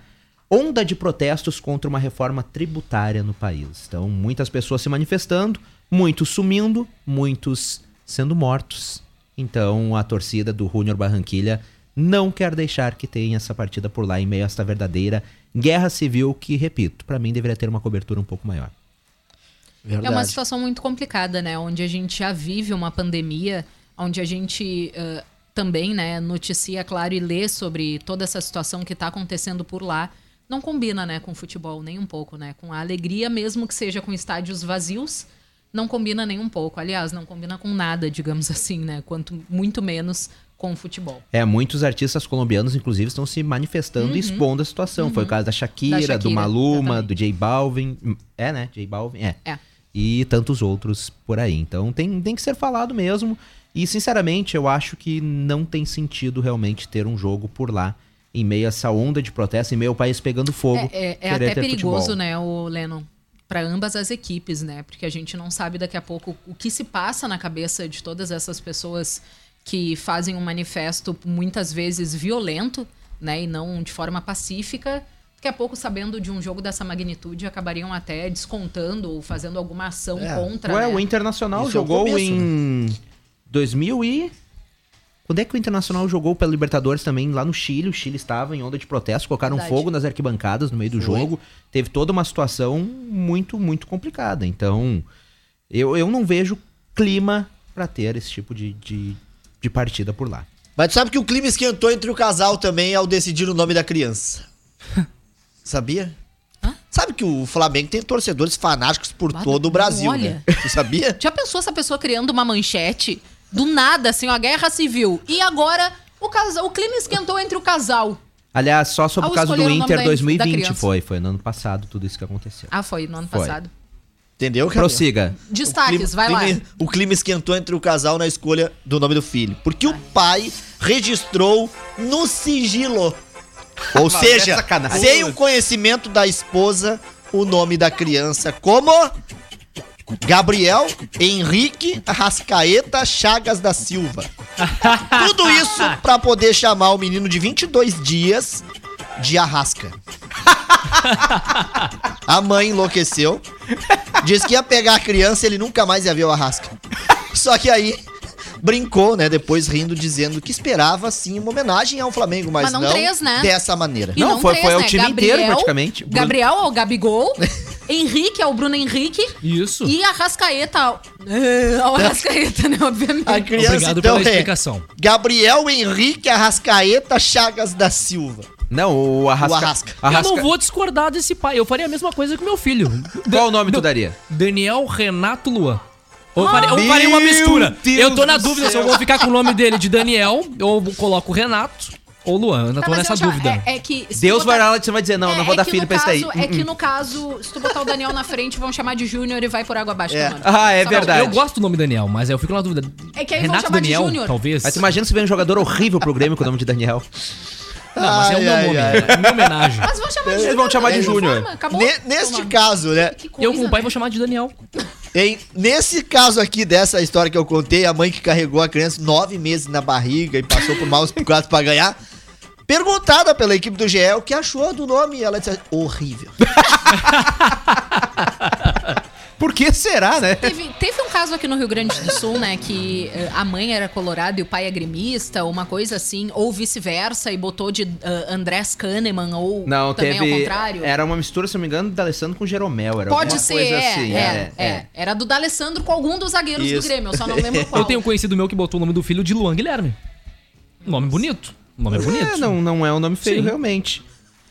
onda de protestos contra uma reforma tributária no país. Então, muitas pessoas se manifestando, muitos sumindo, muitos sendo mortos. Então, a torcida do Junior Barranquilha não quer deixar que tenha essa partida por lá em meio a esta verdadeira guerra civil que, repito, para mim deveria ter uma cobertura um pouco maior. Verdade. É uma situação muito complicada, né? Onde a gente já vive uma pandemia, onde a gente ah, também, né, noticia, claro, e lê sobre toda essa situação que está acontecendo por lá. Não combina, né, com futebol, nem um pouco, né? Com a alegria, mesmo que seja com estádios vazios, não combina nem um pouco. Aliás, não combina com nada, digamos assim, né? Quanto muito menos com o futebol. É, muitos artistas colombianos, inclusive, estão se manifestando e expondo a situação. Foi o caso da Shakira, Uhum. Da do Shakira, Maluma, exatamente. do J Balvin. É, né? J Balvin, é. É. E tantos outros por aí. Então tem, tem que ser falado mesmo. E, sinceramente, eu acho que não tem sentido realmente ter um jogo por lá, em meio a essa onda de protesto, em meio ao país pegando fogo. É, é- é até perigoso, futebol. né, o Lennon? para ambas as equipes, né? Porque a gente não sabe daqui a pouco o que se passa na cabeça de todas essas pessoas que fazem um manifesto muitas vezes violento, né, e não de forma pacífica. Daqui a pouco, sabendo de um jogo dessa magnitude, acabariam até descontando ou fazendo alguma ação É. contra. Ué, né? o Internacional Isso é o jogou começo, em 2000 e... Quando é que o Internacional jogou pela Libertadores também? Lá no Chile, o Chile estava em onda de protesto, colocaram Verdade. fogo nas arquibancadas no meio do Foi. jogo. Teve toda uma situação muito, muito complicada. Então, eu, eu não vejo clima pra ter esse tipo de, de, de partida por lá. Mas tu sabe que o clima esquentou entre o casal também ao decidir o nome da criança. Sabia? Hã? Sabe que o Flamengo tem torcedores fanáticos por Bah, todo o Brasil, olha. né? Tu sabia? Já pensou essa pessoa criando uma manchete do nada, assim, ó, guerra civil? E agora o, casal, o clima esquentou entre o casal. Aliás, só sobre Ao o caso do Inter da- da 2020 criança. foi. Foi no ano passado tudo isso que aconteceu. Ah, foi no ano Foi. passado. Entendeu, Camila? Prossiga. Destaques, O vai clima, lá. clima- O clima esquentou entre o casal na escolha do nome do filho. Porque o pai registrou no sigilo. Ou Mas é seja, sacanagem. sem o conhecimento da esposa, o nome da criança como Gabriel Henrique Arrascaeta Chagas da Silva. Tudo isso pra poder chamar o menino de 22 dias de Arrasca. A mãe enlouqueceu. Disse que ia pegar a criança e ele nunca mais ia ver o Arrasca. Só que aí brincou, né? Depois rindo, dizendo que esperava sim uma homenagem ao Flamengo, mas, Mas não três, né? dessa maneira. E Não, foi- foi ao né? time inteiro, praticamente. Bruno- Gabriel ao Gabigol, Henrique ao Bruno Henrique Isso. e Arrascaeta ao... É, ao Arrascaeta, né, obviamente. A criança Obrigado então pela é explicação. Gabriel Henrique Arrascaeta Chagas da Silva. Não, o Arrasca... O Arrasca. Arrasca- Eu não vou discordar desse pai. Eu faria a mesma coisa com meu filho. Qual o nome tu daria? Daniel Renato Luan. Ou eu faria, eu faria uma mistura. Deus eu tô na dúvida se eu vou ficar com o nome dele de Daniel, ou coloco Renato ou Luan. Eu ainda Tá, tô nessa já- dúvida. É, é que Deus tu vai botar- lá e você vai dizer, não, É, não vou é dar filho pra esse daí. É que no caso, se tu botar o Daniel na frente, vão chamar de Júnior e vai por água abaixo. É. mano. Ah, é Só verdade. Eu gosto do nome Daniel, mas eu fico na dúvida. É que aí vão Renato chamar de Daniel, Júnior. talvez. Mas imagina se vem um jogador horrível pro Grêmio com o nome de Daniel. Não, mas é o meu ai, nome, ai. é minha homenagem. Mas vão chamar de Eles Júnior. vão chamar de Júnior. neste Toma. caso, né? Coisa, Eu, como pai, né? vou chamar de Daniel. Em, nesse caso aqui, dessa história que eu contei, a mãe que carregou a criança nove meses na barriga e passou por maus bocados pra ganhar, perguntada pela equipe do GE o que achou do nome, ela disse horrível. Por que será, né? Teve, teve um caso aqui no Rio Grande do Sul, né? Que eh, a mãe era colorada e o pai é gremista, uma coisa assim, ou vice-versa, e botou de uh, Andrés Kahneman, ou Não, também teve. ao contrário. Era uma mistura, se não me engano, da Alessandro com Jeromel. Era Pode ser, coisa é, assim. é, é, Era do D'Alessandro com algum dos zagueiros Isso. do Grêmio, eu só não lembro qual. Eu tenho um conhecido meu que botou o nome do filho de Luan Guilherme. Nome bonito. Nome bonito. É, não, não é um nome feio, Sim. realmente.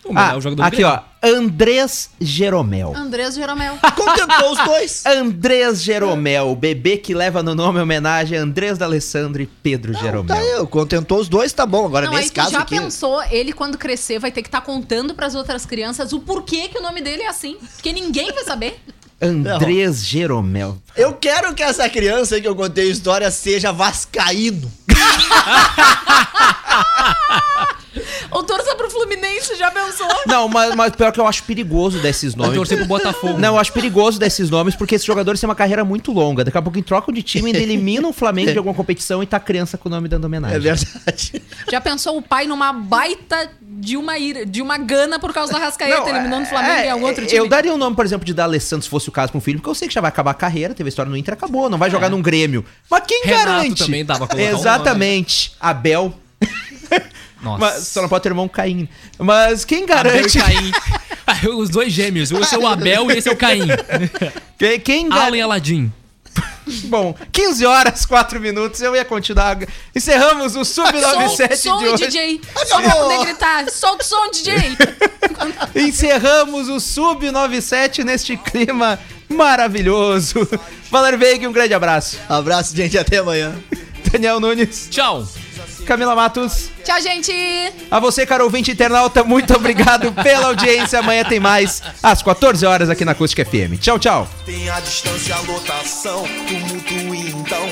O melhor Ah, jogador do aqui, Grêmio. ó. Andrés Jeromel. Andrés Jeromel. Contentou os dois. Andrés Jeromel, o bebê que leva no nome em homenagem a Andrés D'Alessandro e Pedro Jeromel. Tá aí, contentou os dois, tá bom. Agora, Não, aí nesse tu caso já aqui. pensou, ele quando crescer vai ter que estar contando pras outras crianças o porquê que o nome dele é assim. Porque ninguém vai saber. Andrés Jeromel. Eu quero que essa criança aí que eu contei a história seja vascaíno. Ou torça pro Fluminense, já pensou? Não, mas, mas pior que eu acho perigoso desses nomes. torcer pro Botafogo. Não, eu acho perigoso desses nomes porque esses jogadores têm uma carreira muito longa. Daqui a pouco trocam de time, ainda eliminam o Flamengo de alguma competição e tá a criança com o nome dando homenagem. É verdade. Já pensou o pai numa baita de uma ira, de uma gana por causa da Rascaeta, eliminando o Flamengo é, e algum outro time? Eu daria o nome, por exemplo, de D'Alessandro se fosse o caso com o filho, porque eu sei que já vai acabar a carreira, teve a história no Inter, acabou, não vai jogar num Grêmio. Mas quem Renato garante? também dava pra colocar o Exatamente. Abel. Nossa. Mas só não pode ter irmão Caim. Mas quem Abel garante? e Caim. Ah, Os dois gêmeos. Esse é o Abel e esse é o Caim. Quem, quem Alan e garante? Aladim. Bom, 15 horas, 4 minutos, eu ia continuar. Encerramos o Sub-97 som, som de hoje. DJ. Só pra poder gritar. Solta o som, DJ. Encerramos o Sub-97 neste clima maravilhoso. Valer Veig, um grande abraço. Abraço, gente. Até amanhã. Daniel Nunes, Tchau. Camila Matos. Tchau, gente. A você, caro ouvinte internauta, muito obrigado pela audiência. Amanhã tem mais, às 14 horas aqui na Acústica FM. Tchau, tchau. Tem a distância, a lotação, tumulto e então